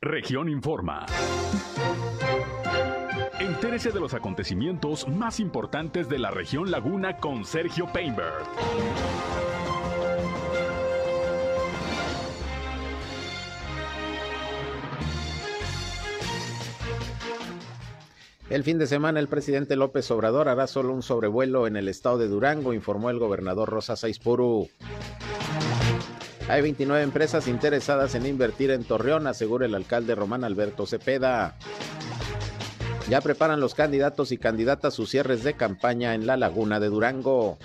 Región Informa. Entérese de los acontecimientos más importantes de la región Laguna con Sergio Painberg. El fin de semana el presidente López Obrador hará solo un sobrevuelo en el estado de Durango, informó el gobernador Rosa Saizpuru. Hay 29 empresas interesadas en invertir en Torreón, asegura el alcalde Román Alberto Cepeda. Ya preparan los candidatos y candidatas sus cierres de campaña en la laguna de Durango.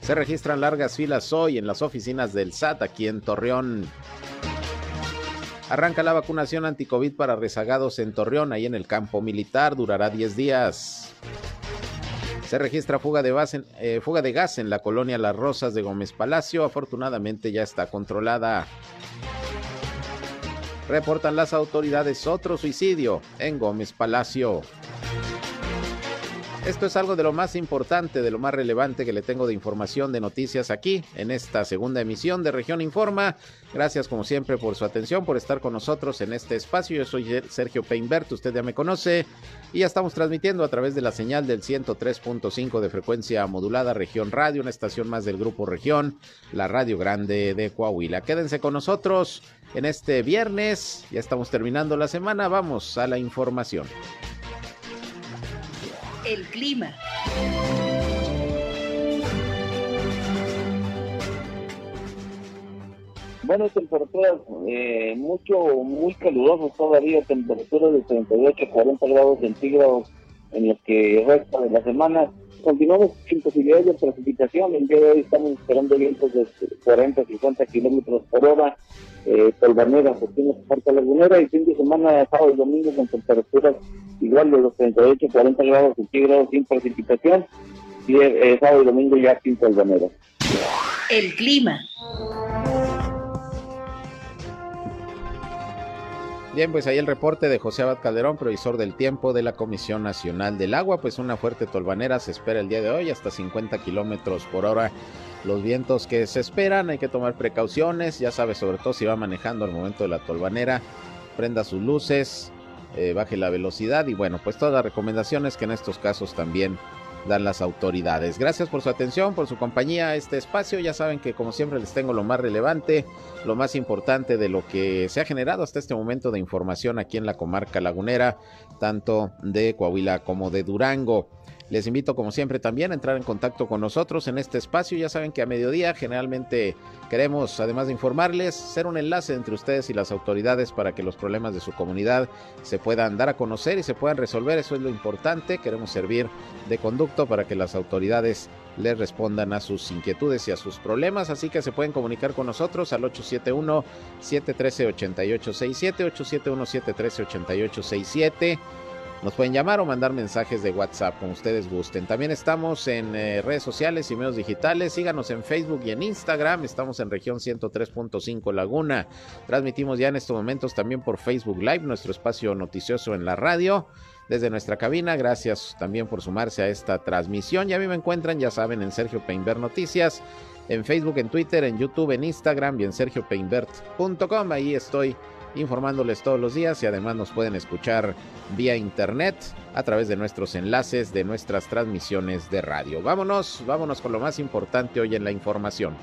Se registran largas filas hoy en las oficinas del SAT aquí en Torreón. Arranca la vacunación anticovid para rezagados en Torreón, ahí en el campo militar, durará 10 días. Se registra fuga de, eh, fuga de gas en la colonia Las Rosas de Gómez Palacio, afortunadamente ya está controlada. Reportan las autoridades otro suicidio en Gómez Palacio. Esto es algo de lo más importante, de lo más relevante que le tengo de información, de noticias aquí en esta segunda emisión de Región Informa. Gracias como siempre por su atención, por estar con nosotros en este espacio. Yo soy Sergio Peinbert, usted ya me conoce y ya estamos transmitiendo a través de la señal del 103.5 de frecuencia modulada Región Radio, una estación más del grupo Región, la Radio Grande de Coahuila. Quédense con nosotros en este viernes, ya estamos terminando la semana, vamos a la información el clima. Bueno, temperaturas eh, mucho, muy calurosas todavía, temperaturas de 38 40 grados centígrados en los que resta de la semana. Continuamos sin posibilidades de precipitación. El día de hoy estamos esperando vientos de 40 50 kilómetros por hora eh, Polvanera, tiene Parque Lagunera y fin de semana, sábado y domingo con temperaturas igual de los 38, 40 grados centígrados sin precipitación y eh, sábado y domingo ya sin Polvanera. El clima. Bien, pues ahí el reporte de José Abad Calderón, provisor del tiempo de la Comisión Nacional del Agua. Pues una fuerte tolvanera se espera el día de hoy, hasta 50 kilómetros por hora los vientos que se esperan, hay que tomar precauciones, ya sabe, sobre todo si va manejando al momento de la tolvanera, prenda sus luces, eh, baje la velocidad y bueno, pues todas las recomendaciones que en estos casos también dan las autoridades. Gracias por su atención, por su compañía a este espacio. Ya saben que como siempre les tengo lo más relevante, lo más importante de lo que se ha generado hasta este momento de información aquí en la comarca lagunera, tanto de Coahuila como de Durango. Les invito como siempre también a entrar en contacto con nosotros en este espacio. Ya saben que a mediodía generalmente queremos, además de informarles, ser un enlace entre ustedes y las autoridades para que los problemas de su comunidad se puedan dar a conocer y se puedan resolver. Eso es lo importante. Queremos servir de conducto para que las autoridades les respondan a sus inquietudes y a sus problemas. Así que se pueden comunicar con nosotros al 871-713-8867, 871-713-8867 nos pueden llamar o mandar mensajes de WhatsApp como ustedes gusten. También estamos en eh, redes sociales y medios digitales. Síganos en Facebook y en Instagram. Estamos en región 103.5 Laguna. Transmitimos ya en estos momentos también por Facebook Live, nuestro espacio noticioso en la radio. Desde nuestra cabina, gracias también por sumarse a esta transmisión. Ya a mí me encuentran, ya saben, en Sergio Peinber Noticias, en Facebook, en Twitter, en YouTube, en Instagram y en sergiopeinbert.com. Ahí estoy informándoles todos los días y además nos pueden escuchar vía internet a través de nuestros enlaces de nuestras transmisiones de radio. Vámonos, vámonos con lo más importante hoy en la información.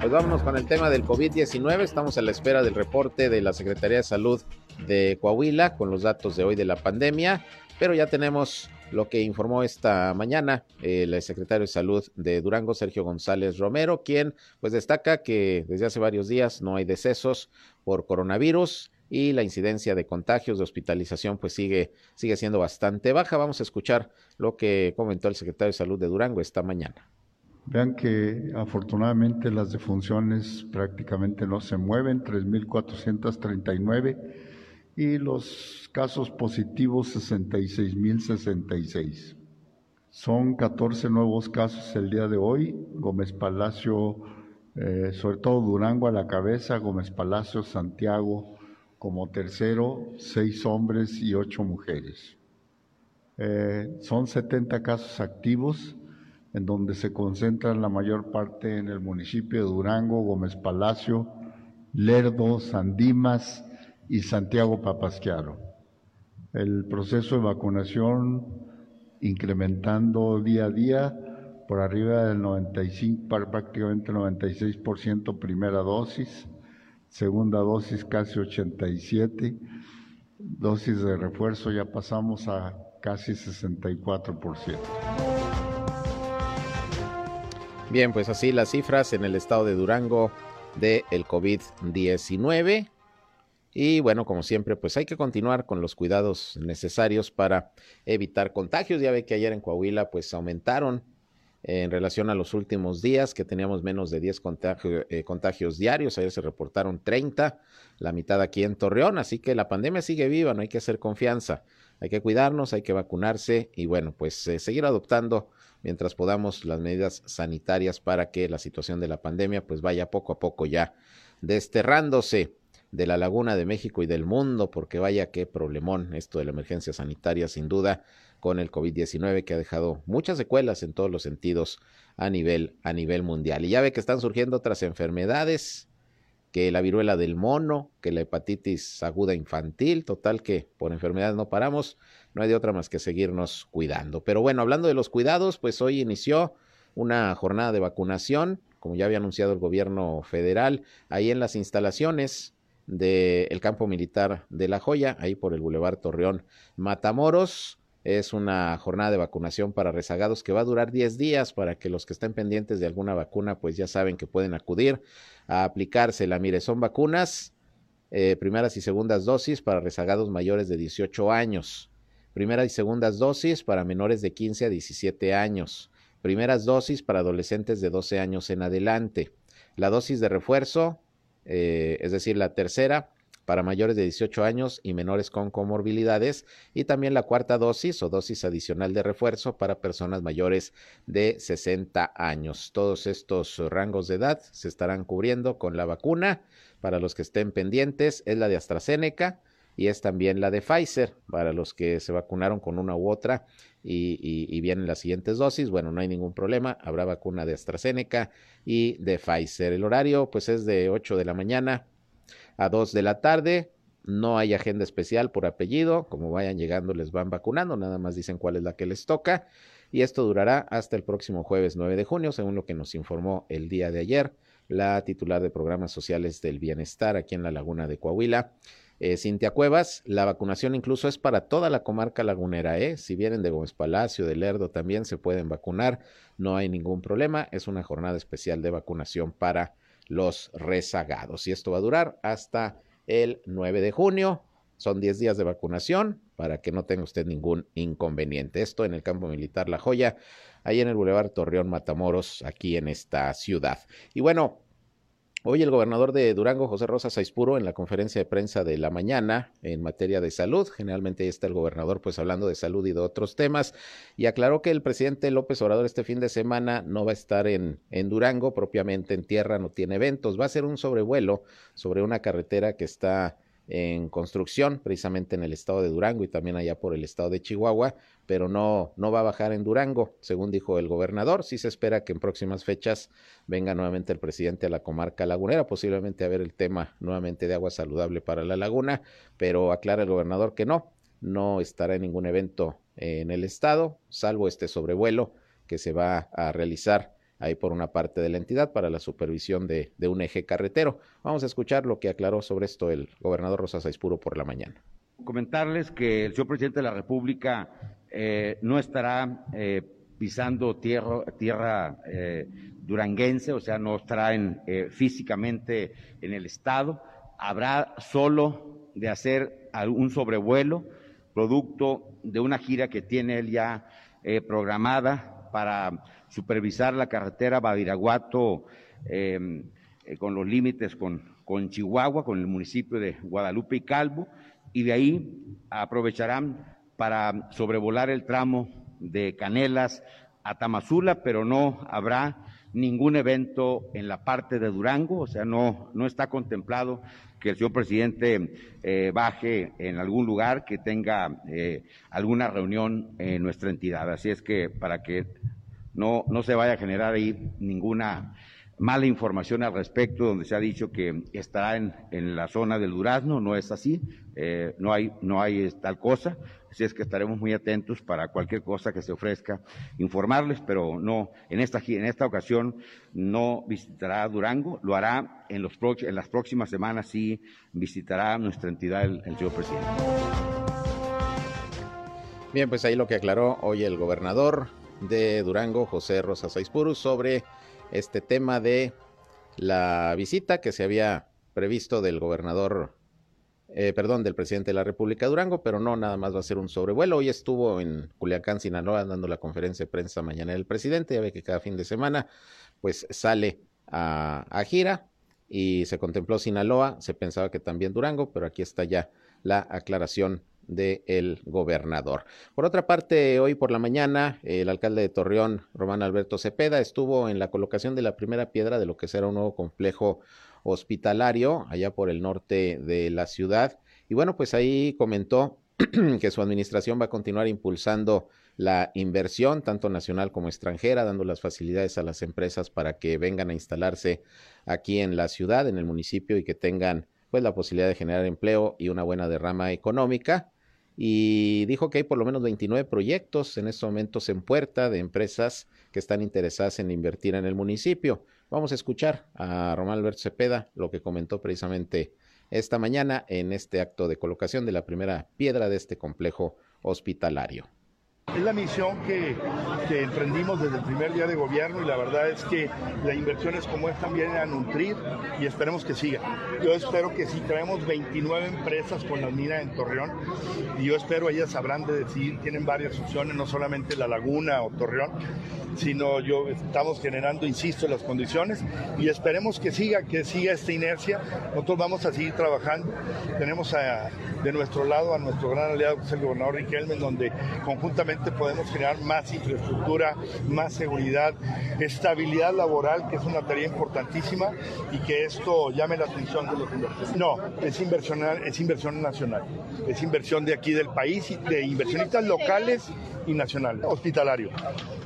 Pues vámonos con el tema del COVID-19. Estamos a la espera del reporte de la Secretaría de Salud de Coahuila con los datos de hoy de la pandemia, pero ya tenemos lo que informó esta mañana el secretario de Salud de Durango, Sergio González Romero, quien pues destaca que desde hace varios días no hay decesos por coronavirus y la incidencia de contagios, de hospitalización, pues sigue, sigue siendo bastante baja. Vamos a escuchar lo que comentó el secretario de Salud de Durango esta mañana. Vean que afortunadamente las defunciones prácticamente no se mueven, 3.439 y los casos positivos 66.066. Son 14 nuevos casos el día de hoy. Gómez Palacio, eh, sobre todo Durango a la cabeza, Gómez Palacio, Santiago como tercero, seis hombres y ocho mujeres. Eh, son 70 casos activos, en donde se concentran la mayor parte en el municipio de Durango, Gómez Palacio, Lerdo, Sandimas y Santiago Papasquiaro. El proceso de vacunación incrementando día a día por arriba del 95, prácticamente 96% primera dosis, segunda dosis casi 87, dosis de refuerzo ya pasamos a casi 64%. Bien, pues así las cifras en el estado de Durango del el COVID-19. Y bueno, como siempre, pues hay que continuar con los cuidados necesarios para evitar contagios. Ya ve que ayer en Coahuila pues aumentaron en relación a los últimos días, que teníamos menos de 10 eh, contagios diarios. Ayer se reportaron 30, la mitad aquí en Torreón. Así que la pandemia sigue viva, no hay que hacer confianza. Hay que cuidarnos, hay que vacunarse y bueno, pues eh, seguir adoptando mientras podamos las medidas sanitarias para que la situación de la pandemia pues vaya poco a poco ya desterrándose de la Laguna de México y del mundo, porque vaya qué problemón esto de la emergencia sanitaria, sin duda, con el COVID-19 que ha dejado muchas secuelas en todos los sentidos a nivel, a nivel mundial. Y ya ve que están surgiendo otras enfermedades, que la viruela del mono, que la hepatitis aguda infantil, total que por enfermedades no paramos, no hay de otra más que seguirnos cuidando. Pero bueno, hablando de los cuidados, pues hoy inició una jornada de vacunación, como ya había anunciado el gobierno federal, ahí en las instalaciones del campo militar de La Joya, ahí por el Boulevard Torreón Matamoros. Es una jornada de vacunación para rezagados que va a durar 10 días para que los que estén pendientes de alguna vacuna, pues ya saben que pueden acudir a aplicársela. Mire, son vacunas, eh, primeras y segundas dosis para rezagados mayores de 18 años, primeras y segundas dosis para menores de 15 a 17 años, primeras dosis para adolescentes de 12 años en adelante. La dosis de refuerzo, eh, es decir, la tercera para mayores de 18 años y menores con comorbilidades y también la cuarta dosis o dosis adicional de refuerzo para personas mayores de 60 años. Todos estos rangos de edad se estarán cubriendo con la vacuna. Para los que estén pendientes es la de AstraZeneca y es también la de Pfizer para los que se vacunaron con una u otra y, y, vienen las siguientes dosis. Bueno, no hay ningún problema, habrá vacuna de AstraZeneca y de Pfizer. El horario pues es de 8 de la mañana a 2 de la tarde. No hay agenda especial por apellido, como vayan llegando les van vacunando, nada más dicen cuál es la que les toca. Y esto durará hasta el próximo jueves 9 de junio, según lo que nos informó el día de ayer la titular de programas sociales del bienestar aquí en la laguna de Coahuila. Eh, Cintia Cuevas, la vacunación incluso es para toda la comarca lagunera, ¿eh? Si vienen de Gómez Palacio, de Lerdo, también se pueden vacunar, no hay ningún problema, es una jornada especial de vacunación para los rezagados. Y esto va a durar hasta el 9 de junio. Son 10 días de vacunación para que no tenga usted ningún inconveniente. Esto en el campo militar La Joya, ahí en el Boulevard Torreón Matamoros, aquí en esta ciudad. Y bueno, Hoy el gobernador de Durango, José Rosa Saispuro, en la conferencia de prensa de la mañana en materia de salud, generalmente ahí está el gobernador pues hablando de salud y de otros temas, y aclaró que el presidente López Obrador este fin de semana no va a estar en, en Durango, propiamente en tierra, no tiene eventos, va a ser un sobrevuelo sobre una carretera que está en construcción, precisamente en el estado de Durango y también allá por el estado de Chihuahua, pero no, no va a bajar en Durango, según dijo el gobernador. Sí se espera que en próximas fechas venga nuevamente el presidente a la comarca lagunera, posiblemente a ver el tema nuevamente de agua saludable para la laguna, pero aclara el gobernador que no, no estará en ningún evento en el estado, salvo este sobrevuelo que se va a realizar ahí por una parte de la entidad para la supervisión de, un eje carretero. Vamos a escuchar lo que aclaró sobre esto el gobernador Rosa Saispuro por la mañana. Comentarles que el señor presidente de la República eh, no estará eh, pisando tierra, tierra eh, duranguense, o sea, no estará en, físicamente en el estado. Habrá solo de hacer un sobrevuelo, producto de una gira que tiene él ya programada para supervisar la carretera Badiraguato em, eh, con los límites con, con Chihuahua, con el municipio de Guadalupe y Calvo, y de ahí aprovecharán para sobrevolar el tramo de Canelas a Tamazula, pero no habrá ningún evento en la parte de Durango, o sea, no, no está contemplado que el señor presidente eh, baje en algún lugar que tenga eh, alguna reunión en nuestra entidad. Así es que para que no, no se vaya a generar ahí ninguna mala información al respecto, donde se ha dicho que estará en, en la zona del Durazno, no es así, eh, no hay, no hay tal cosa, así es que estaremos muy atentos para cualquier cosa que se ofrezca, informarles, pero no, en esta, en esta ocasión no visitará Durango, lo hará en, los, en las próximas semanas, sí visitará nuestra entidad el, el señor presidente. Bien, pues ahí lo que aclaró hoy el gobernador de Durango, José Rosa Saispuru, sobre este tema de la visita que se había previsto del gobernador, eh, perdón, del presidente de la República Durango, pero no, nada más va a ser un sobrevuelo. Hoy estuvo en Culiacán, Sinaloa, dando la conferencia de prensa mañana del presidente. Ya ve que cada fin de semana, pues sale a, a gira y se contempló Sinaloa, se pensaba que también Durango, pero aquí está ya la aclaración del gobernador. Por otra parte, hoy por la mañana, el alcalde de Torreón, Román Alberto Cepeda, estuvo en la colocación de la primera piedra de lo que será un nuevo complejo hospitalario allá por el norte de la ciudad. Y bueno, pues ahí comentó que su administración va a continuar impulsando la inversión, tanto nacional como extranjera, dando las facilidades a las empresas para que vengan a instalarse aquí en la ciudad, en el municipio y que tengan pues la posibilidad de generar empleo y una buena derrama económica y dijo que hay por lo menos 29 proyectos en estos momentos en puerta de empresas que están interesadas en invertir en el municipio. Vamos a escuchar a Román Alberto Cepeda lo que comentó precisamente esta mañana en este acto de colocación de la primera piedra de este complejo hospitalario. Es la misión que, que, emprendimos desde el primer día de gobierno y la verdad es que las inversiones como esta vienen a nutrir y esperemos que siga. Yo espero que si traemos 29 empresas con la mina en Torreón y yo espero ellas sabrán de decir, tienen varias opciones, no solamente La Laguna o Torreón, sino yo estamos generando, insisto, las condiciones y esperemos que siga, que siga esta inercia. Nosotros vamos a seguir trabajando. Tenemos de nuestro lado a nuestro gran aliado, que es el gobernador Riquelme, donde conjuntamente podemos generar más infraestructura, más seguridad, estabilidad laboral, que es una tarea importantísima y que esto llame la atención de los inversores. No, es inversión, es inversión nacional, es inversión de aquí del país, de inversionistas locales y nacionales, hospitalario.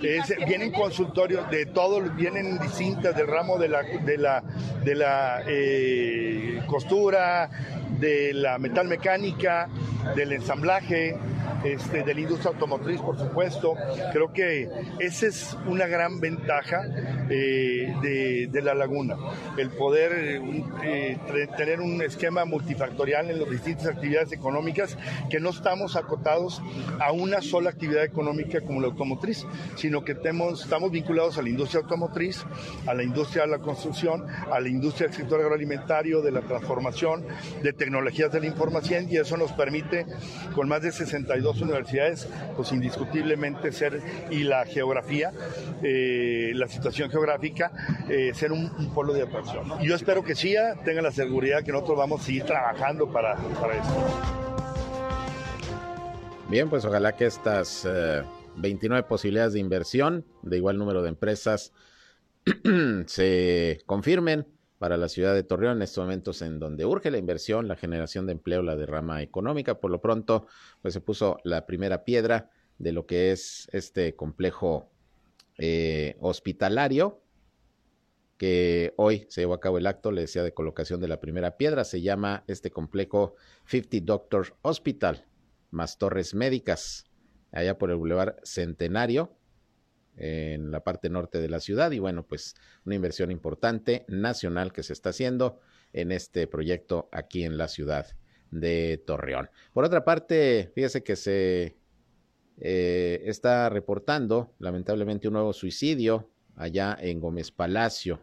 Es, vienen consultorios de todos, vienen distintas del ramo de la, de la, de la eh, costura, de la metalmecánica, del ensamblaje, este, de la industria automotriz, por supuesto. Creo que esa es una gran ventaja eh, de, la laguna, el poder eh, tener un esquema multifactorial en las distintas actividades económicas, que no estamos acotados a una sola actividad económica como la automotriz, sino que tenemos, estamos vinculados a la industria automotriz, a la industria de la construcción, a la industria del sector agroalimentario, de la transformación, de tecnologías de la información, y eso nos permite, con más de 62 universidades, pues indiscutiblemente ser, y la geografía, eh, la situación geográfica, eh, ser un, polo de atracción. Yo espero que sí, tenga la seguridad que nosotros vamos a seguir trabajando para, para eso. Bien, pues ojalá que estas 29 eh, posibilidades de inversión de igual número de empresas se confirmen para la ciudad de Torreón en estos momentos en donde urge la inversión, la generación de empleo, la derrama económica. Por lo pronto, pues se puso la primera piedra de lo que es este complejo eh, hospitalario que hoy se llevó a cabo el acto, le decía, de colocación de la primera piedra. Se llama este complejo 50 Doctor Hospital, más torres médicas, allá por el Boulevard Centenario, en la parte norte de la ciudad y bueno, pues una inversión importante nacional que se está haciendo en este proyecto aquí en la ciudad de Torreón. Por otra parte, fíjese que se eh, está reportando lamentablemente un nuevo suicidio allá en Gómez Palacio.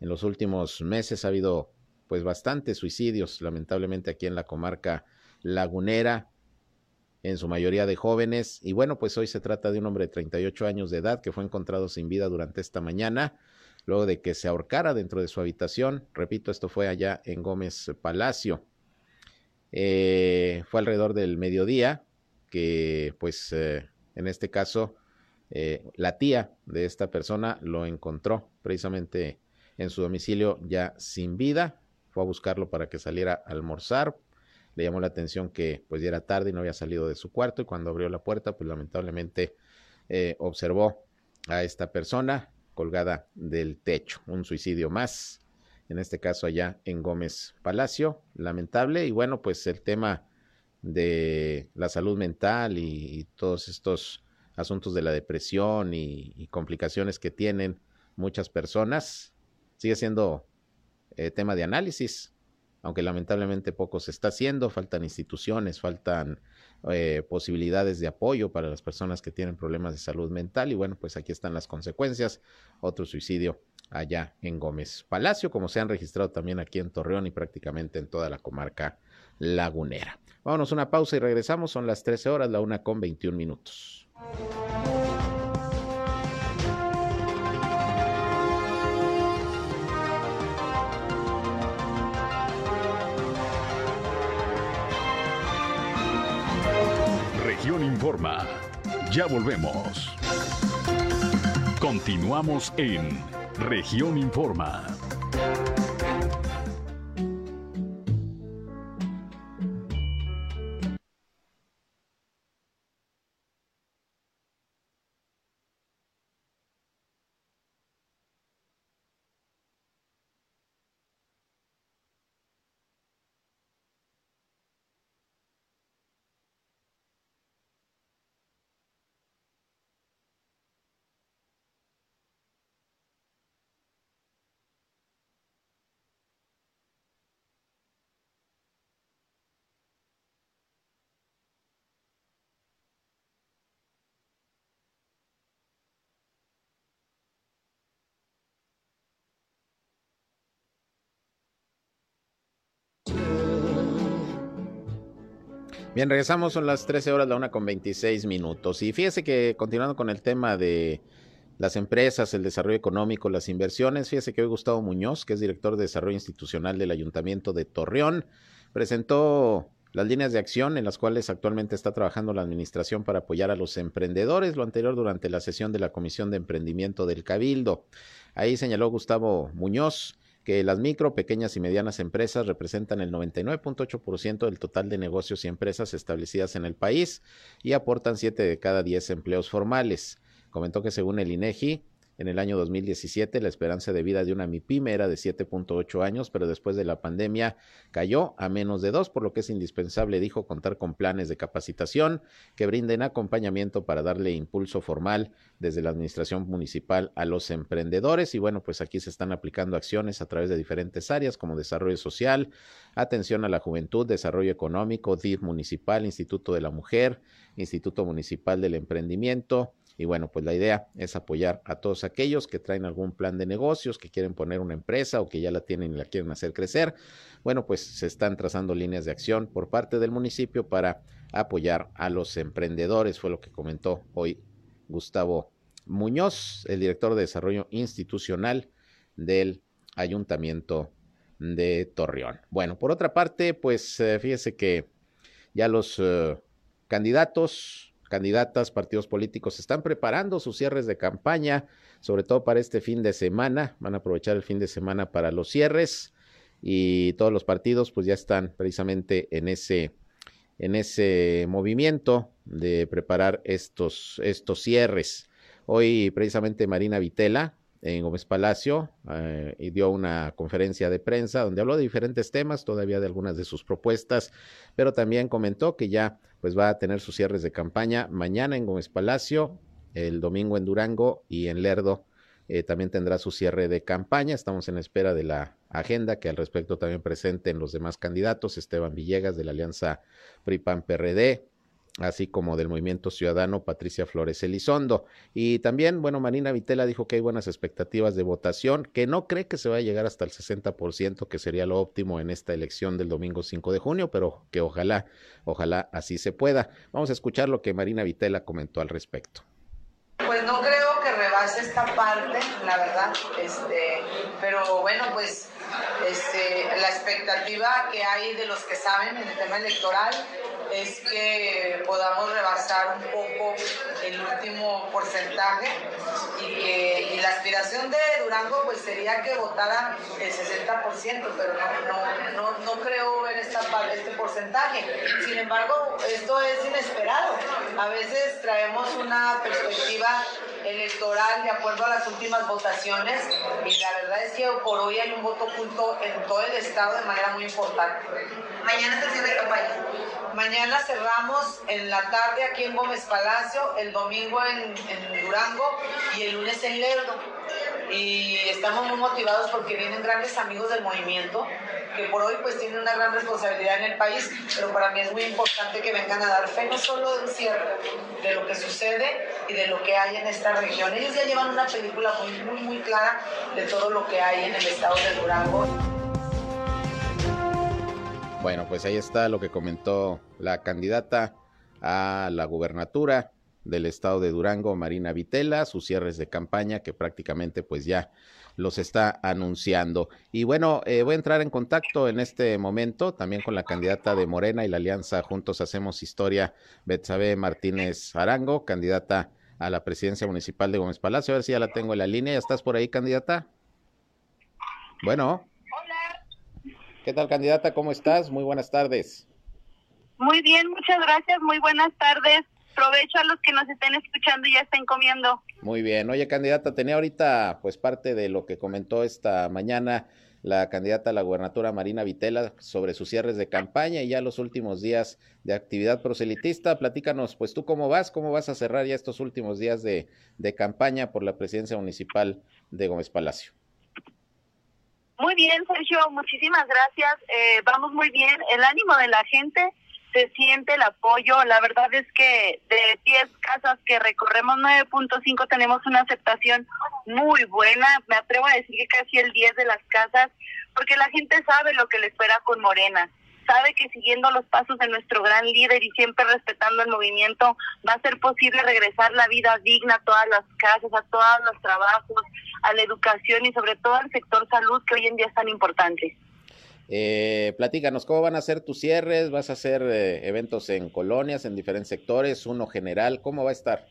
En los últimos meses ha habido pues bastantes suicidios lamentablemente aquí en la comarca lagunera en su mayoría de jóvenes. Y bueno, pues hoy se trata de un hombre de 38 años de edad que fue encontrado sin vida durante esta mañana, luego de que se ahorcara dentro de su habitación. Repito, esto fue allá en Gómez Palacio. Eh, fue alrededor del mediodía que, pues, eh, en este caso, eh, la tía de esta persona lo encontró precisamente en su domicilio ya sin vida. Fue a buscarlo para que saliera a almorzar, le llamó la atención que pues ya era tarde y no había salido de su cuarto y cuando abrió la puerta pues lamentablemente eh, observó a esta persona colgada del techo. Un suicidio más, en este caso allá en Gómez Palacio, lamentable. Y bueno, pues el tema de la salud mental y, todos estos asuntos de la depresión y, complicaciones que tienen muchas personas, sigue siendo eh, tema de análisis, aunque lamentablemente poco se está haciendo, faltan instituciones, faltan eh, posibilidades de apoyo para las personas que tienen problemas de salud mental y bueno, pues aquí están las consecuencias, otro suicidio allá en Gómez Palacio, como se han registrado también aquí en Torreón y prácticamente en toda la comarca lagunera. Vámonos una pausa y regresamos, son las 13 horas, la una con 21 minutos. Informa. Ya volvemos. Continuamos en Región Informa. Bien, regresamos, son las 13 horas, la una con 26 minutos. Y fíjese que continuando con el tema de las empresas, el desarrollo económico, las inversiones, fíjese que hoy Gustavo Muñoz, que es director de Desarrollo Institucional del Ayuntamiento de Torreón, presentó las líneas de acción en las cuales actualmente está trabajando la administración para apoyar a los emprendedores, lo anterior durante la sesión de la Comisión de Emprendimiento del Cabildo. Ahí señaló Gustavo Muñoz que las micro, pequeñas y medianas empresas representan el 99.8% del total de negocios y empresas establecidas en el país y aportan 7 de cada 10 empleos formales. Comentó que según el INEGI, en el año 2017 la esperanza de vida de una MIPYME era de 7.8 años, pero después de la pandemia cayó a menos de 2, por lo que es indispensable, dijo, contar con planes de capacitación que brinden acompañamiento para darle impulso formal desde la administración municipal a los emprendedores. Y bueno, pues aquí se están aplicando acciones a través de diferentes áreas como desarrollo social, atención a la juventud, desarrollo económico, DIF municipal, Instituto de la Mujer, Instituto Municipal del Emprendimiento, y bueno, pues la idea es apoyar a todos aquellos que traen algún plan de negocios, que quieren poner una empresa o que ya la tienen y la quieren hacer crecer. Bueno, pues se están trazando líneas de acción por parte del municipio para apoyar a los emprendedores, fue lo que comentó hoy Gustavo Muñoz, el director de Desarrollo Institucional del Ayuntamiento de Torreón. Bueno, por otra parte, pues eh, fíjese que ya los eh, candidatos candidatas, partidos políticos están preparando sus cierres de campaña, sobre todo para este fin de semana. Van a aprovechar el fin de semana para los cierres y todos los partidos pues ya están precisamente en ese en ese movimiento de preparar estos estos cierres. Hoy precisamente Marina Vitela, en Gómez Palacio eh, y dio una conferencia de prensa donde habló de diferentes temas, todavía de algunas de sus propuestas, pero también comentó que ya pues va a tener sus cierres de campaña mañana en Gómez Palacio, el domingo en Durango y en Lerdo eh, también tendrá su cierre de campaña. Estamos en espera de la agenda que al respecto también presenten los demás candidatos, Esteban Villegas de la Alianza PRI-PAN-PRD, así como del Movimiento Ciudadano Patricia Flores Elizondo. Y también, bueno, Marina Vitela dijo que hay buenas expectativas de votación, que no cree que se va a llegar hasta el 60%, que sería lo óptimo en esta elección del domingo 5 de junio, pero que ojalá, ojalá así se pueda. Vamos a escuchar lo que Marina Vitela comentó al respecto. Pues no creo que rebase esta parte, la verdad, este, pero bueno, pues este, la expectativa que hay de los que saben en el tema electoral es que podamos rebasar un poco el último porcentaje y que la aspiración de Durango pues sería que votara el 60%, pero no, no, no, creo ver esta, este porcentaje. Sin embargo, esto es inesperado. A veces traemos una perspectiva electoral de acuerdo a las últimas votaciones y la verdad es que por hoy hay un voto oculto en todo el estado de manera muy importante. Mañana cierre de campaña. Mañana cerramos en la tarde aquí en Gómez Palacio, el domingo en, en Durango y el lunes en Lerdo. Y estamos muy motivados porque vienen grandes amigos del movimiento que por hoy pues tienen una gran responsabilidad en el país, pero para mí es muy importante que vengan a dar fe no solo de un cierre, de lo que sucede y de lo que hay en esta región. Ellos ya llevan una película muy, muy clara de todo lo que hay en el estado de Durango. Bueno, pues ahí está lo que comentó la candidata a la gubernatura del estado de Durango, Marina Vitela, sus cierres de campaña que prácticamente pues ya los está anunciando. Y bueno, eh, voy a entrar en contacto en este momento también con la candidata de Morena y la alianza Juntos Hacemos Historia, Betsabe Martínez Arango, candidata a la presidencia municipal de Gómez Palacio. A ver si ya la tengo en la línea. ¿Ya estás por ahí, candidata? Bueno. Hola. ¿Qué tal, candidata? ¿Cómo estás? Muy buenas tardes. Muy bien, muchas gracias. Muy buenas tardes provecho a los que nos estén escuchando y ya estén comiendo. Muy bien. Oye, candidata, tenía ahorita pues parte de lo que comentó esta mañana la candidata a la gubernatura Marina Vitela sobre sus cierres de campaña y ya los últimos días de actividad proselitista. Platícanos, pues tú cómo vas, cómo vas a cerrar ya estos últimos días de, de campaña por la presidencia municipal de Gómez Palacio. Muy bien, Sergio, muchísimas gracias. Eh, vamos muy bien. El ánimo de la gente se siente el apoyo. La verdad es que de 10 casas que recorremos 9.5 tenemos una aceptación muy buena. Me atrevo a decir que casi el 10 de las casas, porque la gente sabe lo que le espera con Morena. Sabe que siguiendo los pasos de nuestro gran líder y siempre respetando el movimiento, va a ser posible regresar la vida digna a todas las casas, a todos los trabajos, a la educación y sobre todo al sector salud que hoy en día es tan importante. Eh, platícanos, ¿cómo van a ser tus cierres? ¿Vas a hacer eh, eventos en colonias, en diferentes sectores, uno general? ¿Cómo va a estar?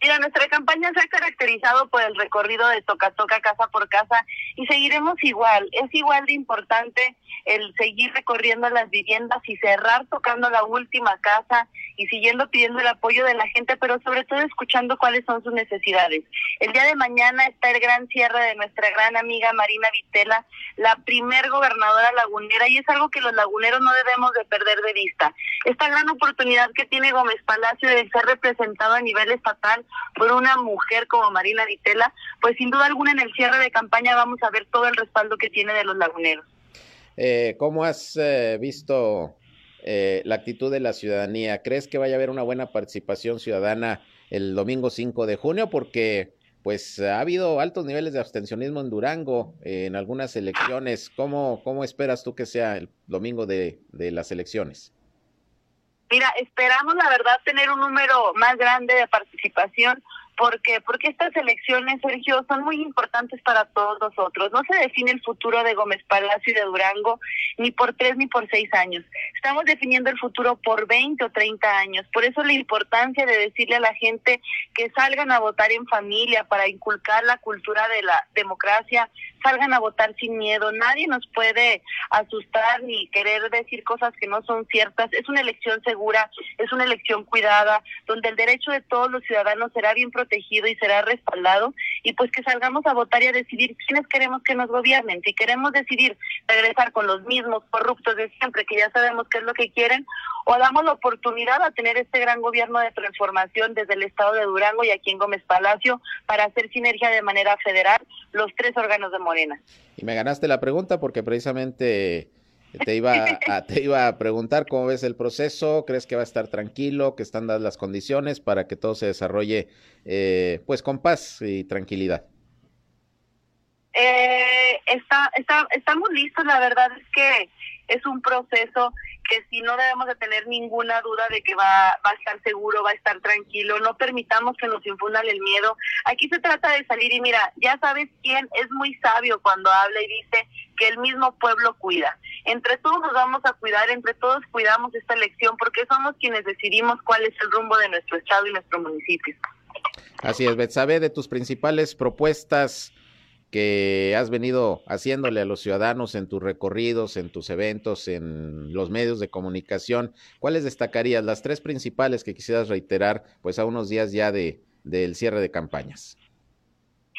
Mira, nuestra campaña se ha caracterizado por el recorrido de toca toca casa por casa y seguiremos igual. Es igual de importante el seguir recorriendo las viviendas y cerrar tocando la última casa y siguiendo pidiendo el apoyo de la gente, pero sobre todo escuchando cuáles son sus necesidades. El día de mañana está el gran cierre de nuestra gran amiga Marina Vitela, la primer gobernadora lagunera, y es algo que los laguneros no debemos de perder de vista. Esta gran oportunidad que tiene Gómez Palacio de ser representado a nivel estatal por una mujer como Marina Vitela, pues sin duda alguna en el cierre de campaña vamos a ver todo el respaldo que tiene de los laguneros. Eh, ¿Cómo has eh, visto eh, la actitud de la ciudadanía? ¿Crees que vaya a haber una buena participación ciudadana el domingo 5 de junio? Porque pues ha habido altos niveles de abstencionismo en Durango en algunas elecciones. ¿Cómo, cómo esperas tú que sea el domingo de, de las elecciones? Mira, esperamos la verdad tener un número más grande de participación porque porque estas elecciones, Sergio, son muy importantes para todos nosotros. No se define el futuro de Gómez Palacio y de Durango ni por tres ni por seis años. Estamos definiendo el futuro por 20 o 30 años. Por eso la importancia de decirle a la gente que salgan a votar en familia para inculcar la cultura de la democracia, salgan a votar sin miedo. Nadie nos puede asustar ni querer decir cosas que no son ciertas. Es una elección segura, es una elección cuidada, donde el derecho de todos los ciudadanos será bien protegido protegido y será respaldado y pues que salgamos a votar y a decidir quiénes queremos que nos gobiernen. Si queremos decidir regresar con los mismos corruptos de siempre, que ya sabemos qué es lo que quieren, o damos la oportunidad a tener este gran gobierno de transformación desde el estado de Durango y aquí en Gómez Palacio para hacer sinergia de manera federal los tres órganos de Morena. Y me ganaste la pregunta porque precisamente te iba, a, te iba a preguntar cómo ves el proceso, crees que va a estar tranquilo, que están dadas las condiciones para que todo se desarrolle eh, pues con paz y tranquilidad. Eh, está, está, estamos listos, la verdad es que es un proceso que si no debemos de tener ninguna duda de que va, va a estar seguro, va a estar tranquilo, no permitamos que nos infundan el miedo. Aquí se trata de salir y mira, ya sabes quién es muy sabio cuando habla y dice que el mismo pueblo cuida. Entre todos nos vamos a cuidar, entre todos cuidamos esta elección porque somos quienes decidimos cuál es el rumbo de nuestro estado y nuestro municipio. Así es, Betsabe, de tus principales propuestas que has venido haciéndole a los ciudadanos en tus recorridos, en tus eventos, en los medios de comunicación, ¿cuáles destacarías? Las tres principales que quisieras reiterar, pues a unos días ya de, del cierre de campañas.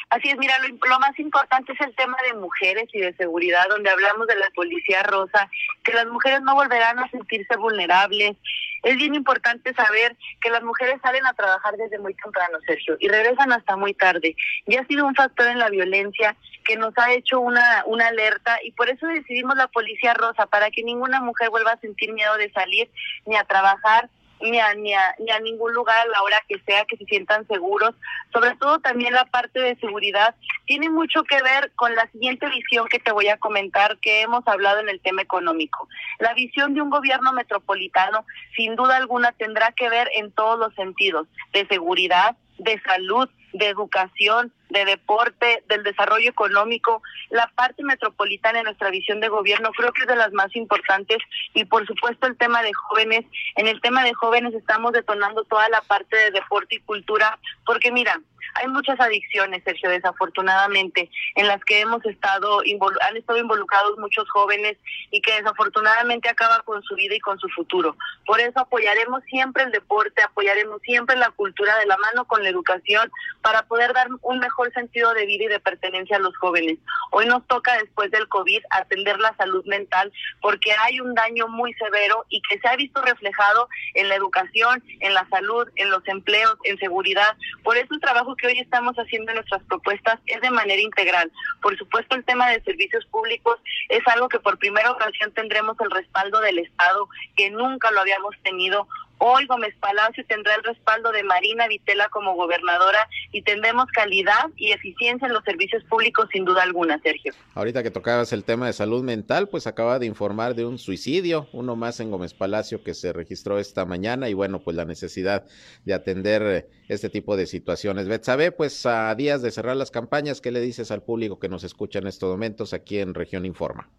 Así es, mira, lo, más importante es el tema de mujeres y de seguridad, donde hablamos de la policía rosa, que las mujeres no volverán a sentirse vulnerables. Es bien importante saber que las mujeres salen a trabajar desde muy temprano, Sergio, y regresan hasta muy tarde. Y ha sido un factor en la violencia que nos ha hecho una, una alerta y por eso decidimos la policía rosa, para que ninguna mujer vuelva a sentir miedo de salir ni a trabajar ni a, ni, a, ni a ningún lugar a la hora que sea que se sientan seguros. Sobre todo también la parte de seguridad tiene mucho que ver con la siguiente visión que te voy a comentar que hemos hablado en el tema económico. La visión de un gobierno metropolitano sin duda alguna tendrá que ver en todos los sentidos, de seguridad, de salud, de educación, de deporte, del desarrollo económico, la parte metropolitana en nuestra visión de gobierno creo que es de las más importantes y por supuesto el tema de jóvenes. En el tema de jóvenes estamos detonando toda la parte de deporte y cultura porque mira, hay muchas adicciones, Sergio, desafortunadamente, en las que hemos estado, han estado involucrados muchos jóvenes y que desafortunadamente acaban con su vida y con su futuro. Por eso apoyaremos siempre el deporte, apoyaremos siempre la cultura de la mano con la educación para poder dar un mejor sentido de vida y de pertenencia a los jóvenes. Hoy nos toca, después del COVID, atender la salud mental porque hay un daño muy severo y que se ha visto reflejado en la educación, en la salud, en los empleos, en seguridad. Por eso el trabajo que hoy estamos haciendo nuestras propuestas es de manera integral. Por supuesto, el tema de servicios públicos es algo que por primera ocasión tendremos el respaldo del Estado, que nunca lo habíamos tenido. Hoy Gómez Palacio tendrá el respaldo de Marina Vitela como gobernadora y tendremos calidad y eficiencia en los servicios públicos sin duda alguna, Sergio. Ahorita que tocabas el tema de salud mental, pues acaba de informar de un suicidio, uno más en Gómez Palacio que se registró esta mañana y bueno, pues la necesidad de atender eh, este tipo de situaciones. Betsabe, pues a días de cerrar las campañas, ¿qué le dices al público que nos escucha en estos momentos aquí en Región Informa?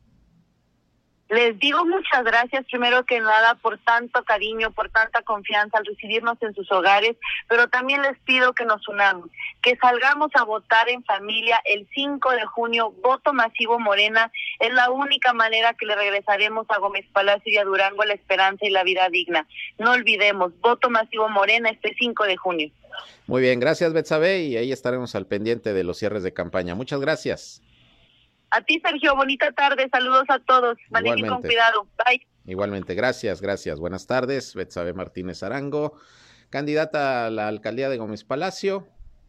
Les digo muchas gracias primero que nada por tanto cariño, por tanta confianza al recibirnos en sus hogares, pero también les pido que nos unamos, que salgamos a votar en familia el 5 de junio, voto masivo Morena, es la única manera que le regresaremos a Gómez Palacio y a Durango la esperanza y la vida digna. No olvidemos, voto masivo Morena este 5 de junio. Muy bien, gracias Betsabe y ahí estaremos al pendiente de los cierres de campaña. Muchas gracias. A ti, Sergio, bonita tarde, saludos a todos. Manejen con cuidado. Bye. Igualmente, gracias, gracias. Buenas tardes, Betsabe Martínez Arango, candidata a la alcaldía de Gómez Palacio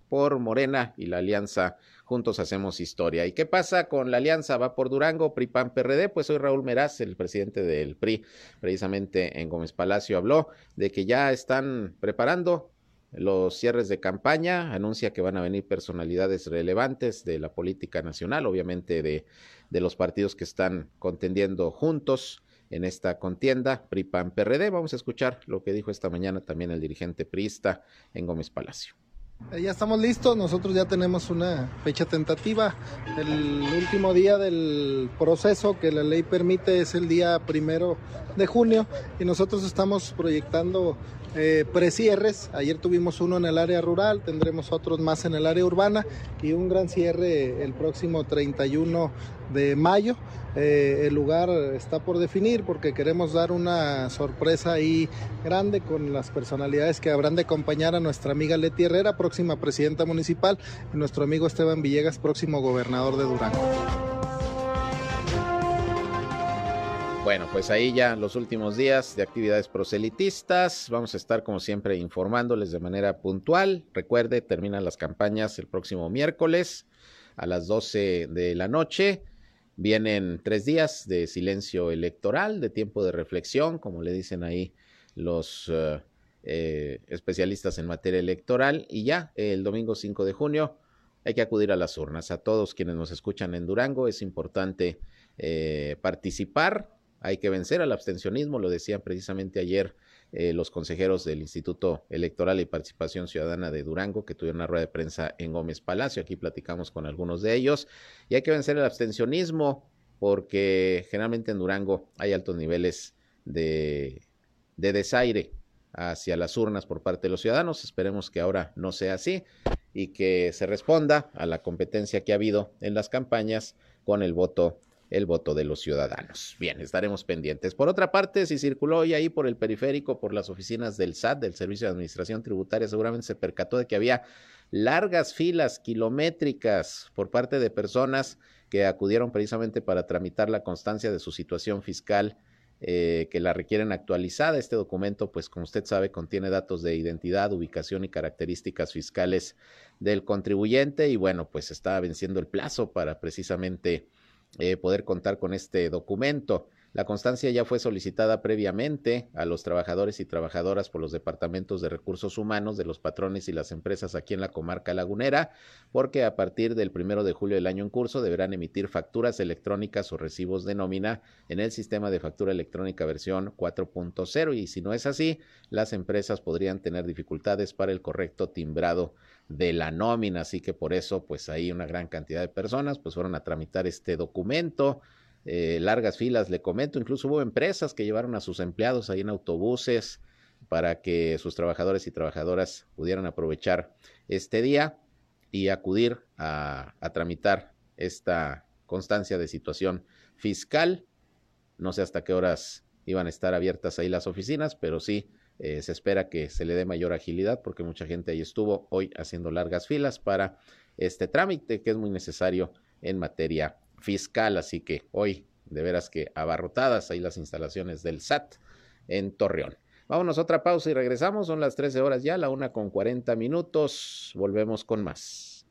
por Morena y la alianza Juntos Hacemos Historia. ¿Y qué pasa con la alianza? Va por Durango, PRI, PAN, PRD. Pues hoy Raúl Meraz, el presidente del PRI, precisamente en Gómez Palacio, habló de que ya están preparando los cierres de campaña, anuncia que van a venir personalidades relevantes de la política nacional, obviamente de, de los partidos que están contendiendo juntos en esta contienda, PRI, PAN, PRD. Vamos a escuchar lo que dijo esta mañana también el dirigente priista en Gómez Palacio. Ya estamos listos, nosotros ya tenemos una fecha tentativa. El último día del proceso que la ley permite es el día primero de junio y nosotros estamos proyectando eh, precierres. Ayer tuvimos uno en el área rural, tendremos otros más en el área urbana y un gran cierre el próximo 31 de mayo. Eh, el lugar está por definir porque queremos dar una sorpresa ahí grande con las personalidades que habrán de acompañar a nuestra amiga Leti Herrera, próxima presidenta municipal, y nuestro amigo Esteban Villegas, próximo gobernador de Durango. Bueno, pues ahí ya los últimos días de actividades proselitistas. Vamos a estar como siempre informándoles de manera puntual. Recuerde, terminan las campañas el próximo miércoles a las 12 de la noche. Vienen tres días de silencio electoral, de tiempo de reflexión, como le dicen ahí los eh, eh, especialistas en materia electoral. Y ya el domingo 5 de junio hay que acudir a las urnas. A todos quienes nos escuchan en Durango es importante eh, participar hay que vencer al abstencionismo, lo decían precisamente ayer eh, los consejeros del Instituto Electoral y Participación Ciudadana de Durango, que tuvieron una rueda de prensa en Gómez Palacio. Aquí platicamos con algunos de ellos. Y hay que vencer el abstencionismo, porque generalmente en Durango hay altos niveles de, de desaire hacia las urnas por parte de los ciudadanos. Esperemos que ahora no sea así y que se responda a la competencia que ha habido en las campañas con el voto el voto de los ciudadanos. Bien, estaremos pendientes. Por otra parte, si circuló hoy ahí por el periférico, por las oficinas del SAT, del Servicio de Administración Tributaria, seguramente se percató de que había largas filas kilométricas por parte de personas que acudieron precisamente para tramitar la constancia de su situación fiscal eh, que la requieren actualizada. Este documento, pues como usted sabe, contiene datos de identidad, ubicación y características fiscales del contribuyente y bueno, pues está venciendo el plazo para precisamente eh, poder contar con este documento. La constancia ya fue solicitada previamente a los trabajadores y trabajadoras por los departamentos de recursos humanos de los patrones y las empresas aquí en la comarca lagunera, porque a partir del primero de julio del año en curso deberán emitir facturas electrónicas o recibos de nómina en el sistema de factura electrónica versión 4.0 y si no es así, las empresas podrían tener dificultades para el correcto timbrado de la nómina, así que por eso pues ahí una gran cantidad de personas pues fueron a tramitar este documento eh, largas filas, le comento, incluso hubo empresas que llevaron a sus empleados ahí en autobuses para que sus trabajadores y trabajadoras pudieran aprovechar este día y acudir a, tramitar esta constancia de situación fiscal. No sé hasta qué horas iban a estar abiertas ahí las oficinas, pero sí eh, se espera que se le dé mayor agilidad porque mucha gente ahí estuvo hoy haciendo largas filas para este trámite que es muy necesario en materia fiscal, así que hoy de veras que abarrotadas ahí las instalaciones del SAT en Torreón. Vámonos a otra pausa y regresamos, son las 13 horas ya, la una con 40 minutos, volvemos con más.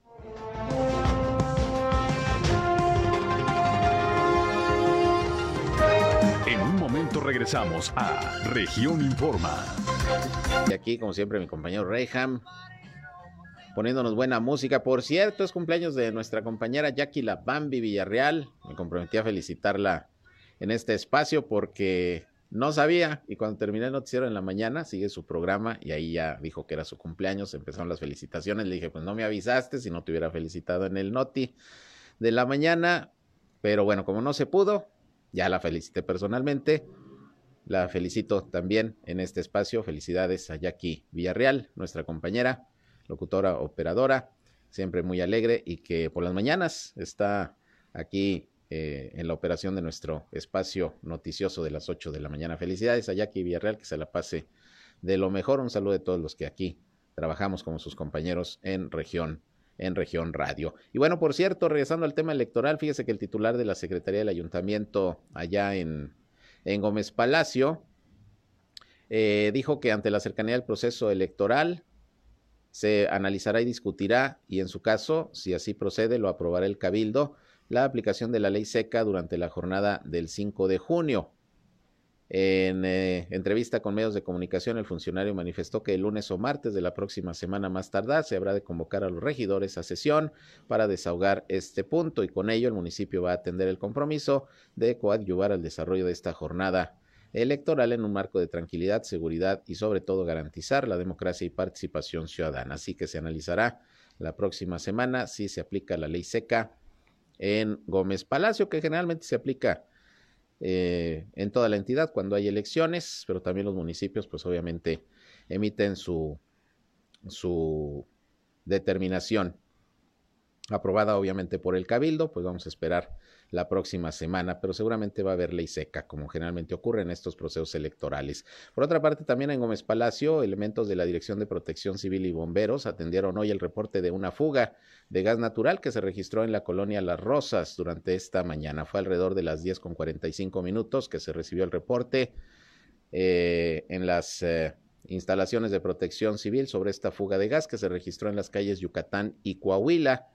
En un momento regresamos a Región Informa. Y aquí, como siempre, mi compañero Reyham poniéndonos buena música. Por cierto, es cumpleaños de nuestra compañera Jackie La Bambi Villarreal. Me comprometí a felicitarla en este espacio porque no sabía y cuando terminé el noticiero en la mañana sigue su programa y ahí ya dijo que era su cumpleaños, empezaron las felicitaciones, le dije pues no me avisaste si no te hubiera felicitado en el noti de la mañana, pero bueno, como no se pudo, ya la felicité personalmente, la felicito también en este espacio, felicidades a Jackie Villarreal, nuestra compañera, locutora operadora, siempre muy alegre y que por las mañanas está aquí eh, en la operación de nuestro espacio noticioso de las 8 de la mañana. Felicidades a Jackie Villarreal, que se la pase de lo mejor. Un saludo de todos los que aquí trabajamos como sus compañeros en región en región radio. Y bueno, por cierto, regresando al tema electoral, fíjese que el titular de la Secretaría del Ayuntamiento allá en, en Gómez Palacio eh, dijo que ante la cercanía del proceso electoral, se analizará y discutirá, y en su caso, si así procede, lo aprobará el Cabildo, la aplicación de la ley seca durante la jornada del 5 de junio. En eh, entrevista con medios de comunicación, el funcionario manifestó que el lunes o martes de la próxima semana más tardar se habrá de convocar a los regidores a sesión para desahogar este punto y con ello el municipio va a atender el compromiso de coadyuvar al desarrollo de esta jornada electoral en un marco de tranquilidad, seguridad y sobre todo garantizar la democracia y participación ciudadana. Así que se analizará la próxima semana si se aplica la ley seca en Gómez Palacio, que generalmente se aplica eh, en toda la entidad cuando hay elecciones, pero también los municipios pues obviamente emiten su, su determinación aprobada obviamente por el Cabildo, pues vamos a esperar la próxima semana, pero seguramente va a haber ley seca, como generalmente ocurre en estos procesos electorales. Por otra parte, también en Gómez Palacio, elementos de la Dirección de Protección Civil y Bomberos atendieron hoy el reporte de una fuga de gas natural que se registró en la colonia Las Rosas durante esta mañana. Fue alrededor de las 10 con 45 minutos que se recibió el reporte eh, en las... Eh, instalaciones de protección civil sobre esta fuga de gas que se registró en las calles Yucatán y Coahuila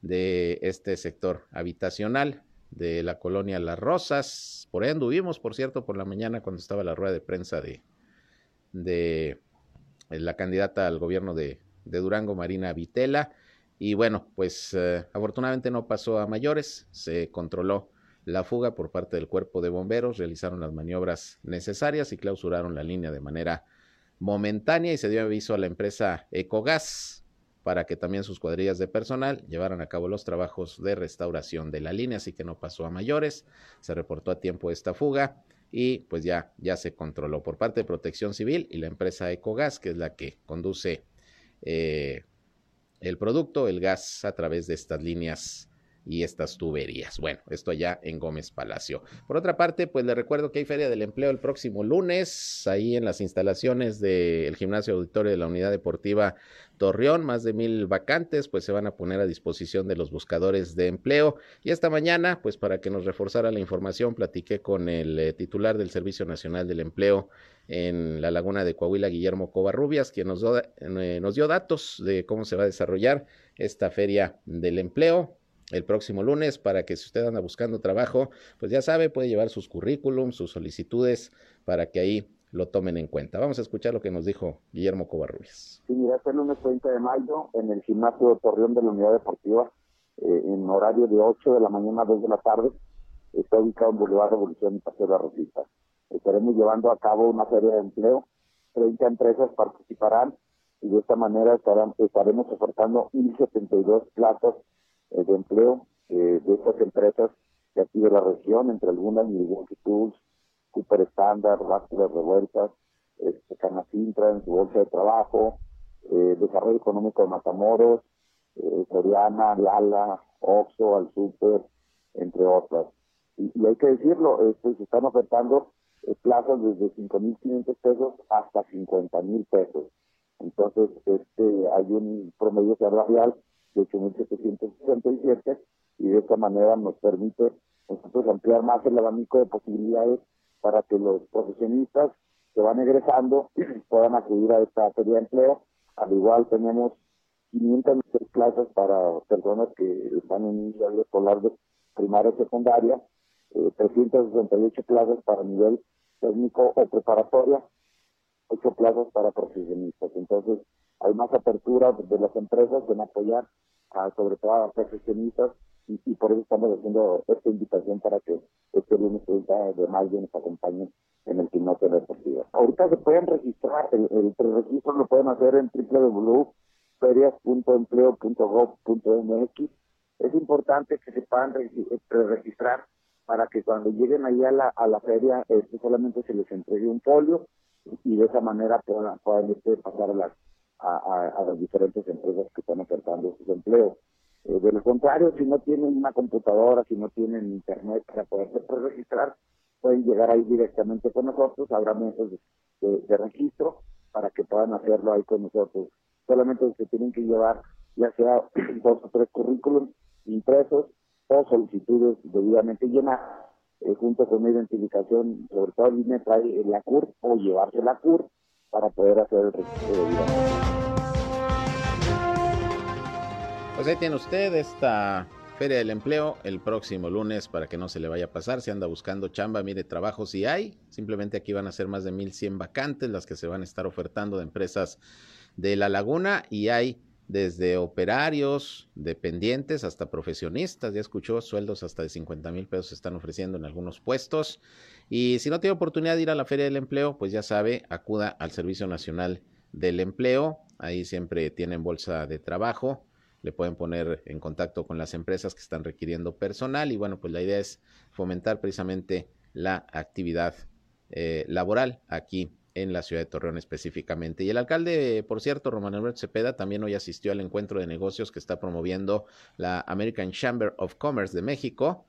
de este sector habitacional de la colonia Las Rosas. Por ahí anduvimos, por cierto, por la mañana cuando estaba la rueda de prensa de, de la candidata al gobierno de, Durango, Marina Vitela. Y bueno, pues eh, afortunadamente no pasó a mayores, se controló la fuga por parte del cuerpo de bomberos, realizaron las maniobras necesarias y clausuraron la línea de manera momentánea y se dio aviso a la empresa Ecogas para que también sus cuadrillas de personal llevaran a cabo los trabajos de restauración de la línea, así que no pasó a mayores, se reportó a tiempo esta fuga y pues ya, ya se controló por parte de Protección Civil y la empresa Ecogas, que es la que conduce eh, el producto, el gas a través de estas líneas y estas tuberías. Bueno, esto allá en Gómez Palacio. Por otra parte, pues le recuerdo que hay Feria del Empleo el próximo lunes, ahí en las instalaciones del gimnasio auditorio de la Unidad Deportiva Torreón, más de mil vacantes, pues se van a poner a disposición de los buscadores de empleo. Y esta mañana, pues para que nos reforzara la información, platiqué con el eh, titular del Servicio Nacional del Empleo en la Laguna de Coahuila, Guillermo Covarrubias, quien eh, nos dio datos de cómo se va a desarrollar esta feria del empleo el próximo lunes para que si usted anda buscando trabajo, pues ya sabe, puede llevar sus currículums, sus solicitudes para que ahí lo tomen en cuenta. Vamos a escuchar lo que nos dijo Guillermo Covarrubias. Sí, mira, el lunes 30 de mayo en el gimnasio Torreón de la Unidad Deportiva, eh, en horario de 8 de la mañana a 2 de la tarde, está ubicado en Boulevard Revolución y Paseo de la Rosita. Estaremos llevando a cabo una feria de empleo, 30 empresas participarán y de esta manera estarán, estaremos ofertando 1.072 plazas eh, de empleo eh, de estas empresas de aquí de la región, entre algunas Milwaukee Tools, Cooper Standard, Vascular Revueltas, este, Canacintra en su bolsa de trabajo, eh, Desarrollo Económico de Matamoros, eh, Soriana, Lala, Oxo, Al Super, entre otras. Y, hay que decirlo, este, se están ofertando plazas desde 5.500 pesos hasta 50.000 pesos. Entonces, este, hay un promedio salarial de 8.767 y de esta manera nos permite nosotros ampliar más el abanico de posibilidades para que los profesionistas que van egresando puedan acudir a esta feria de empleo. Al igual tenemos 500 plazas para personas que están en nivel escolar de primaria y secundaria, eh, 368 plazas para nivel técnico o preparatoria, 8 plazas para profesionistas. Entonces, hay más apertura de las empresas en apoyar a, sobre todo a profesionistas y, por eso estamos haciendo esta invitación para que este lunes 30 de mayo nos acompañen en el gimnasio deportivo. Ahorita se pueden registrar, el, el preregistro lo pueden hacer en www.ferias.empleo.gov.mx. Es importante que se puedan preregistrar para que cuando lleguen ahí a la, a la feria este, solamente se les entregue un folio y de esa manera puedan, puedan este, pasar a las a, las diferentes empresas que están ofertando sus empleos. Eh, de lo contrario, si no tienen una computadora, si no tienen internet para poderse registrar, pueden llegar ahí directamente con nosotros, habrá mesas de, registro para que puedan hacerlo ahí con nosotros. Solamente se tienen que llevar ya sea dos o tres currículums impresos o solicitudes debidamente llenadas, eh, junto con una identificación, sobre todo el INE trae la CUR o llevarse la CUR para poder hacer el registro de Pues ahí tiene usted esta Feria del Empleo el próximo lunes para que no se le vaya a pasar. Si anda buscando chamba, mire, trabajo si hay. Simplemente aquí van a ser más de 1100 vacantes las que se van a estar ofertando de empresas de La Laguna y hay desde operarios, dependientes hasta profesionistas. Ya escuchó, sueldos hasta de 50 mil pesos se están ofreciendo en algunos puestos. Y si no tiene oportunidad de ir a la Feria del Empleo, pues ya sabe, acuda al Servicio Nacional del Empleo. Ahí siempre tienen bolsa de trabajo. Le pueden poner en contacto con las empresas que están requiriendo personal. Y bueno, pues la idea es fomentar precisamente la actividad eh, laboral aquí en la ciudad de Torreón específicamente. Y el alcalde, por cierto, Román Alberto Cepeda, también hoy asistió al encuentro de negocios que está promoviendo la American Chamber of Commerce de México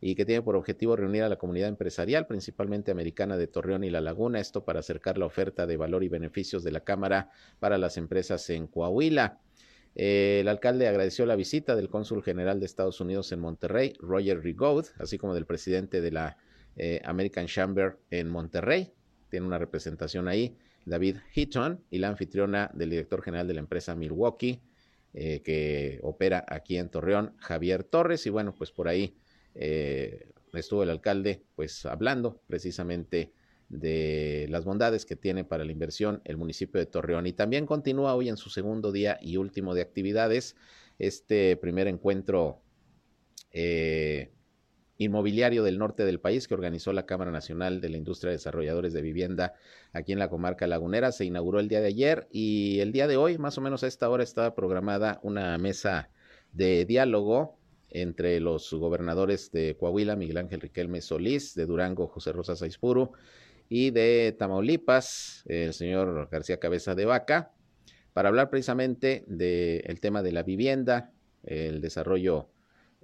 y que tiene por objetivo reunir a la comunidad empresarial, principalmente americana de Torreón y La Laguna, esto para acercar la oferta de valor y beneficios de la Cámara para las empresas en Coahuila. Eh, el alcalde agradeció la visita del cónsul general de Estados Unidos en Monterrey, Roger Rigaud, así como del presidente de la eh, American Chamber en Monterrey, tiene una representación ahí, David Hitton, y la anfitriona del director general de la empresa Milwaukee, eh, que opera aquí en Torreón, Javier Torres, y bueno, pues por ahí estuvo el alcalde pues hablando precisamente de las bondades que tiene para la inversión el municipio de Torreón y también continúa hoy en su segundo día y último de actividades este primer encuentro eh, inmobiliario del norte del país que organizó la Cámara Nacional de la Industria de Desarrolladores de Vivienda aquí en la comarca lagunera. Se inauguró el día de ayer y el día de hoy, más o menos a esta hora, estaba programada una mesa de diálogo entre los gobernadores de Coahuila, Miguel Ángel Riquelme Solís, de Durango, José Rosa Saizpuro, y de Tamaulipas, el señor García Cabeza de Vaca, para hablar precisamente del tema de la vivienda, el desarrollo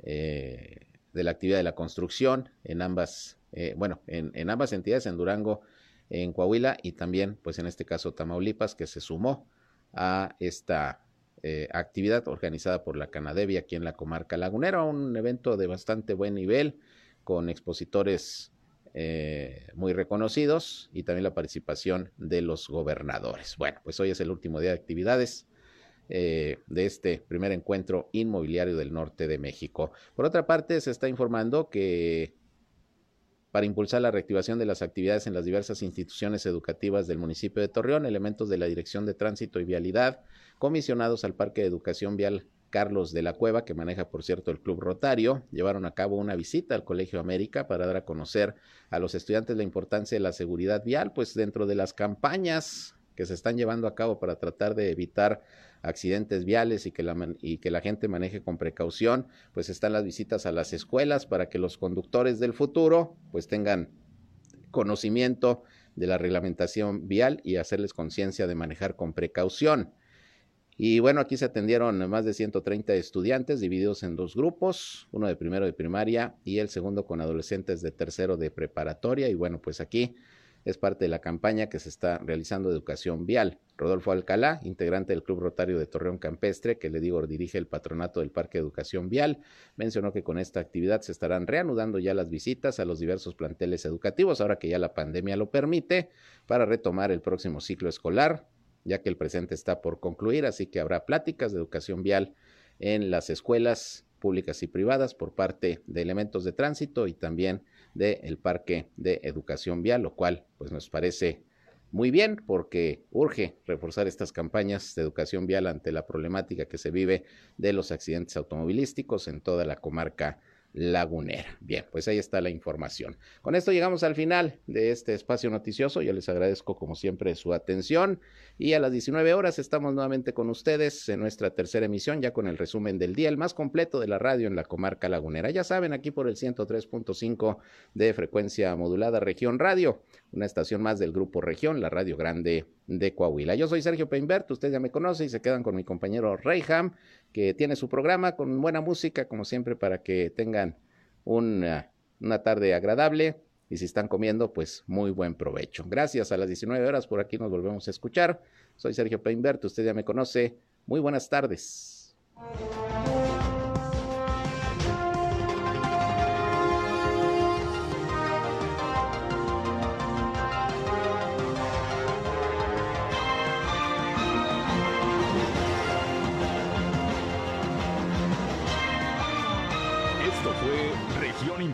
eh, de la actividad de la construcción en ambas, eh, bueno, en, en, ambas entidades, en Durango, en Coahuila y también, pues en este caso, Tamaulipas, que se sumó a esta eh, actividad organizada por la Canadevia aquí en la comarca lagunera, un evento de bastante buen nivel, con expositores eh, muy reconocidos y también la participación de los gobernadores. Bueno, pues hoy es el último día de actividades eh, de este primer encuentro inmobiliario del norte de México. Por otra parte, se está informando que para impulsar la reactivación de las actividades en las diversas instituciones educativas del municipio de Torreón, elementos de la Dirección de Tránsito y Vialidad, comisionados al Parque de Educación Vial Carlos de la Cueva, que maneja, por cierto, el Club Rotario, llevaron a cabo una visita al Colegio América para dar a conocer a los estudiantes la importancia de la seguridad vial, pues dentro de las campañas que se están llevando a cabo para tratar de evitar accidentes viales y que, la, gente maneje con precaución, pues están las visitas a las escuelas para que los conductores del futuro pues tengan conocimiento de la reglamentación vial y hacerles conciencia de manejar con precaución. Y bueno, aquí se atendieron más de 130 estudiantes divididos en dos grupos, uno de primero de primaria y el segundo con adolescentes de tercero de preparatoria. Y bueno, pues aquí es parte de la campaña que se está realizando de educación vial. Rodolfo Alcalá, integrante del Club Rotario de Torreón Campestre, que le digo dirige el patronato del Parque de Educación Vial, mencionó que con esta actividad se estarán reanudando ya las visitas a los diversos planteles educativos, ahora que ya la pandemia lo permite, para retomar el próximo ciclo escolar, ya que el presente está por concluir, así que habrá pláticas de educación vial en las escuelas públicas y privadas por parte de elementos de tránsito y también del Parque de Educación Vial, lo cual pues nos parece muy bien porque urge reforzar estas campañas de educación vial ante la problemática que se vive de los accidentes automovilísticos en toda la comarca lagunera. Bien, pues ahí está la información. Con esto llegamos al final de este espacio noticioso. Yo les agradezco como siempre su atención y a las 19 horas estamos nuevamente con ustedes en nuestra tercera emisión ya con el resumen del día, el más completo de la radio en la comarca lagunera. Ya saben, aquí por el 103.5 de frecuencia modulada Región Radio, una estación más del grupo Región, la Radio Grande de Coahuila. Yo soy Sergio Peinbert, usted ya me conoce y se quedan con mi compañero Reyham que tiene su programa con buena música, como siempre, para que tengan una, una tarde agradable. Y si están comiendo, pues muy buen provecho. Gracias a las 19 horas, por aquí nos volvemos a escuchar. Soy Sergio Peinbert, usted ya me conoce. Muy buenas tardes.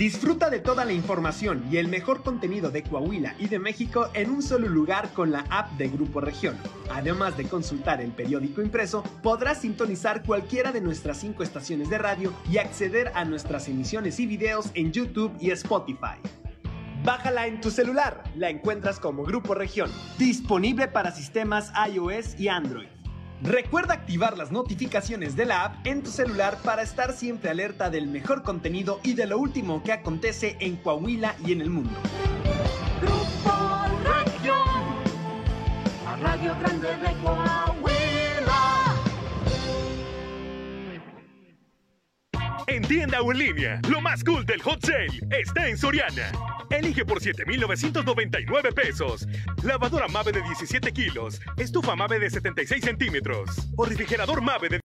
Disfruta de toda la información y el mejor contenido de Coahuila y de México en un solo lugar con la app de Grupo Región. Además de consultar el periódico impreso, podrás sintonizar cualquiera de nuestras cinco estaciones de radio y acceder a nuestras emisiones y videos en YouTube y Spotify. Bájala en tu celular, la encuentras como Grupo Región, disponible para sistemas iOS y Android. Recuerda activar las notificaciones de la app en tu celular para estar siempre alerta del mejor contenido y de lo último que acontece en Coahuila y en el mundo. Grupo Región, la Radio Grande de Coahuila. En tienda o en línea, lo más cool del hot sale está en Soriana. Elige por 7,999 pesos. Lavadora Mave de 17 kilos. Estufa Mave de 76 centímetros. O refrigerador Mave de